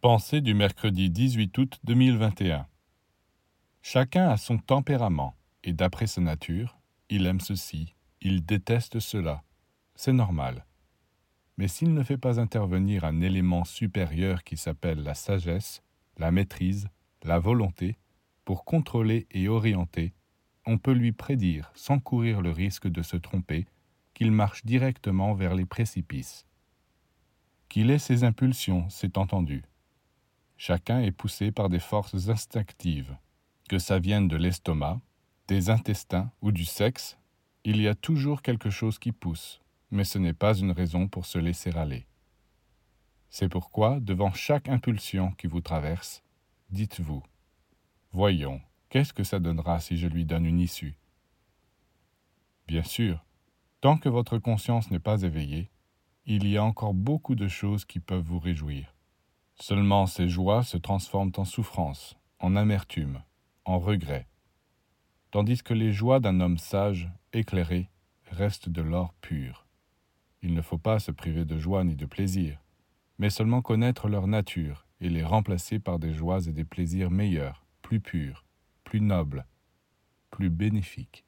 Pensée du mercredi 18 août 2021. Chacun a son tempérament, et d'après sa nature, il aime ceci, il déteste cela. C'est normal. Mais s'il ne fait pas intervenir un élément supérieur qui s'appelle la sagesse, la maîtrise, la volonté, pour contrôler et orienter, on peut lui prédire, sans courir le risque de se tromper, qu'il marche directement vers les précipices. Qu'il ait ses impulsions, c'est entendu. Chacun est poussé par des forces instinctives. Que ça vienne de l'estomac, des intestins ou du sexe, il y a toujours quelque chose qui pousse, mais ce n'est pas une raison pour se laisser aller. C'est pourquoi, devant chaque impulsion qui vous traverse, dites-vous Voyons, qu'est-ce que ça donnera si je lui donne une issue? Bien sûr, tant que votre conscience n'est pas éveillée, il y a encore beaucoup de choses qui peuvent vous réjouir. Seulement ces joies se transforment en souffrance, en amertume, en regret, tandis que les joies d'un homme sage, éclairé, restent de l'or pur. Il ne faut pas se priver de joie ni de plaisir, mais seulement connaître leur nature et les remplacer par des joies et des plaisirs meilleurs, plus purs, plus nobles, plus bénéfiques.